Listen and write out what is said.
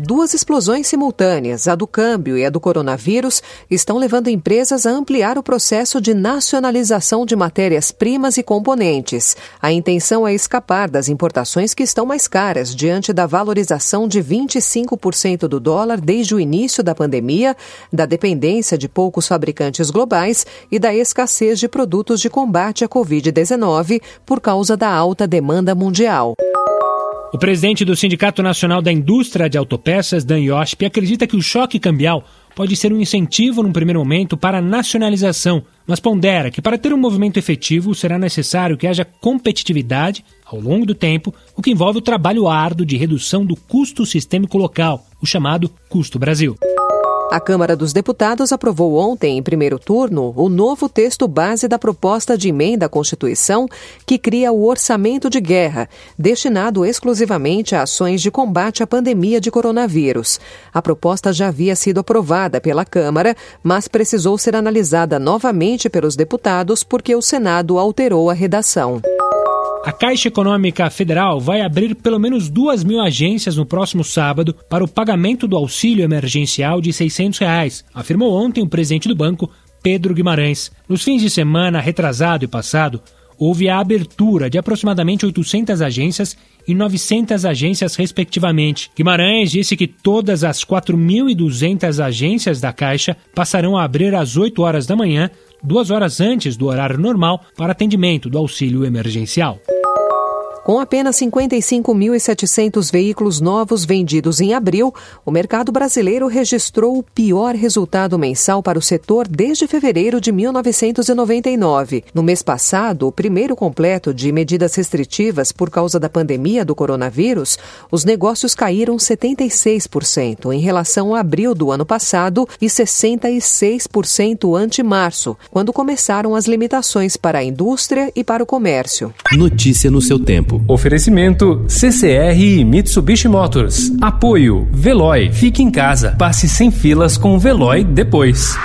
Duas explosões simultâneas, a do câmbio e a do coronavírus, estão levando empresas a ampliar o processo de nacionalização de matérias-primas e componentes. A intenção é escapar das importações que estão mais caras diante da valorização de 25% do dólar desde o início da pandemia, da dependência de poucos fabricantes globais e da escassez de produtos de combate à Covid-19 por causa da alta demanda mundial. O presidente do Sindicato Nacional da Indústria de Autopeças, Dan Yosp, acredita que o choque cambial pode ser um incentivo num primeiro momento para a nacionalização, mas pondera que para ter um movimento efetivo será necessário que haja competitividade ao longo do tempo, o que envolve o trabalho árduo de redução do custo sistêmico local, o chamado custo Brasil. A Câmara dos Deputados aprovou ontem, em primeiro turno, o novo texto base da proposta de emenda à Constituição que cria o orçamento de guerra, destinado exclusivamente a ações de combate à pandemia de coronavírus. A proposta já havia sido aprovada pela Câmara, mas precisou ser analisada novamente pelos deputados porque o Senado alterou a redação. A Caixa Econômica Federal vai abrir pelo menos duas mil agências no próximo sábado para o pagamento do auxílio emergencial de 600 reais, afirmou ontem o presidente do banco, Pedro Guimarães. Nos fins de semana retrasado e passado, houve a abertura de aproximadamente 800 agências e 900 agências, respectivamente. Guimarães disse que todas as 4.200 agências da Caixa passarão a abrir às 8 horas da manhã, duas horas antes do horário normal, para atendimento do auxílio emergencial. Com apenas 55.700 veículos novos vendidos em abril, o mercado brasileiro registrou o pior resultado mensal para o setor desde fevereiro de 1999. No mês passado, o primeiro completo de medidas restritivas por causa da pandemia do coronavírus, os negócios caíram 76% em relação a abril do ano passado e 66% ante março, quando começaram as limitações para a indústria e para o comércio. Notícia no seu tempo. Oferecimento CCR e Mitsubishi Motors. Apoio Veloy. Fique em casa. Passe sem filas com o Veloy depois.